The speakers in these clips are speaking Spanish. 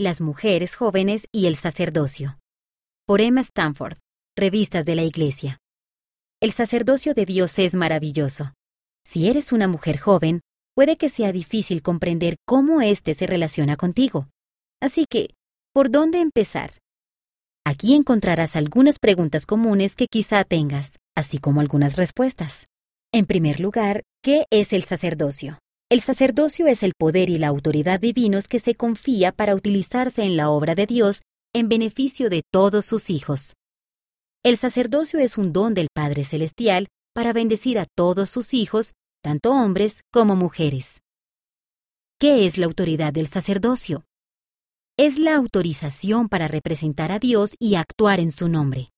Las mujeres jóvenes y el sacerdocio. Por Emma Stanford, Revistas de la Iglesia. El sacerdocio de Dios es maravilloso. Si eres una mujer joven, puede que sea difícil comprender cómo éste se relaciona contigo. Así que, ¿por dónde empezar? Aquí encontrarás algunas preguntas comunes que quizá tengas, así como algunas respuestas. En primer lugar, ¿qué es el sacerdocio? El sacerdocio es el poder y la autoridad divinos que se confía para utilizarse en la obra de Dios en beneficio de todos sus hijos. El sacerdocio es un don del Padre Celestial para bendecir a todos sus hijos, tanto hombres como mujeres. ¿Qué es la autoridad del sacerdocio? Es la autorización para representar a Dios y actuar en su nombre.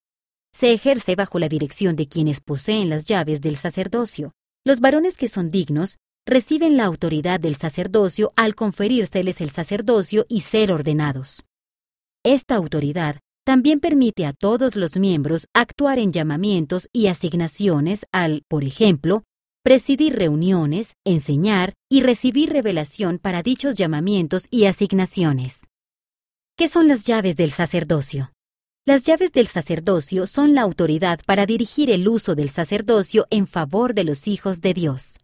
Se ejerce bajo la dirección de quienes poseen las llaves del sacerdocio. Los varones que son dignos reciben la autoridad del sacerdocio al conferírseles el sacerdocio y ser ordenados. Esta autoridad también permite a todos los miembros actuar en llamamientos y asignaciones al, por ejemplo, presidir reuniones, enseñar y recibir revelación para dichos llamamientos y asignaciones. ¿Qué son las llaves del sacerdocio? Las llaves del sacerdocio son la autoridad para dirigir el uso del sacerdocio en favor de los hijos de Dios.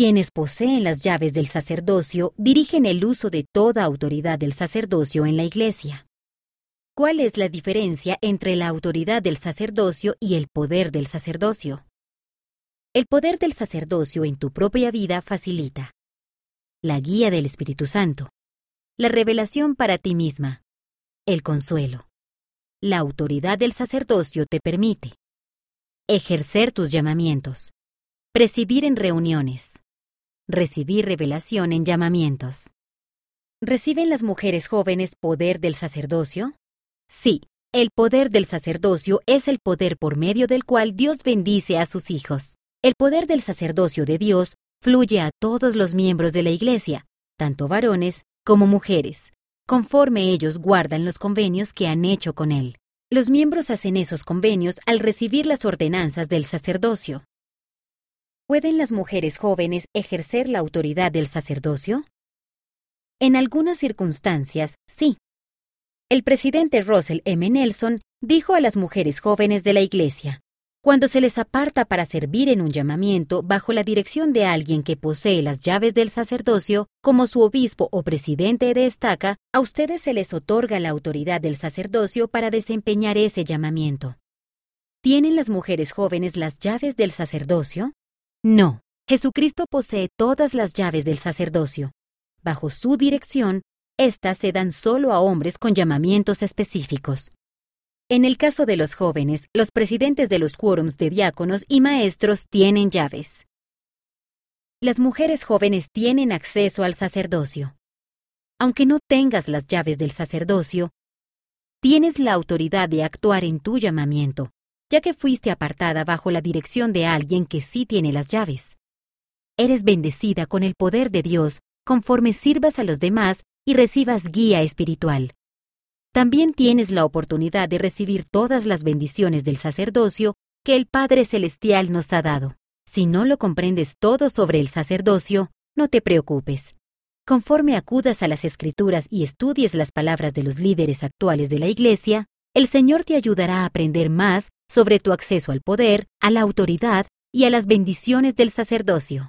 Quienes poseen las llaves del sacerdocio dirigen el uso de toda autoridad del sacerdocio en la Iglesia. ¿Cuál es la diferencia entre la autoridad del sacerdocio y el poder del sacerdocio? El poder del sacerdocio en tu propia vida facilita la guía del Espíritu Santo, la revelación para ti misma, el consuelo. La autoridad del sacerdocio te permite ejercer tus llamamientos, presidir en reuniones, recibir revelación en llamamientos. ¿Reciben las mujeres jóvenes poder del sacerdocio? Sí, el poder del sacerdocio es el poder por medio del cual Dios bendice a sus hijos. El poder del sacerdocio de Dios fluye a todos los miembros de la Iglesia, tanto varones como mujeres, conforme ellos guardan los convenios que han hecho con Él. Los miembros hacen esos convenios al recibir las ordenanzas del sacerdocio. ¿Pueden las mujeres jóvenes ejercer la autoridad del sacerdocio? En algunas circunstancias, sí. El presidente Russell M. Nelson dijo a las mujeres jóvenes de la Iglesia, cuando se les aparta para servir en un llamamiento bajo la dirección de alguien que posee las llaves del sacerdocio, como su obispo o presidente de estaca, a ustedes se les otorga la autoridad del sacerdocio para desempeñar ese llamamiento. ¿Tienen las mujeres jóvenes las llaves del sacerdocio? No, Jesucristo posee todas las llaves del sacerdocio. Bajo su dirección, éstas se dan solo a hombres con llamamientos específicos. En el caso de los jóvenes, los presidentes de los quórums de diáconos y maestros tienen llaves. Las mujeres jóvenes tienen acceso al sacerdocio. Aunque no tengas las llaves del sacerdocio, tienes la autoridad de actuar en tu llamamiento ya que fuiste apartada bajo la dirección de alguien que sí tiene las llaves. Eres bendecida con el poder de Dios conforme sirvas a los demás y recibas guía espiritual. También tienes la oportunidad de recibir todas las bendiciones del sacerdocio que el Padre Celestial nos ha dado. Si no lo comprendes todo sobre el sacerdocio, no te preocupes. Conforme acudas a las escrituras y estudies las palabras de los líderes actuales de la Iglesia, el Señor te ayudará a aprender más sobre tu acceso al poder, a la autoridad y a las bendiciones del sacerdocio.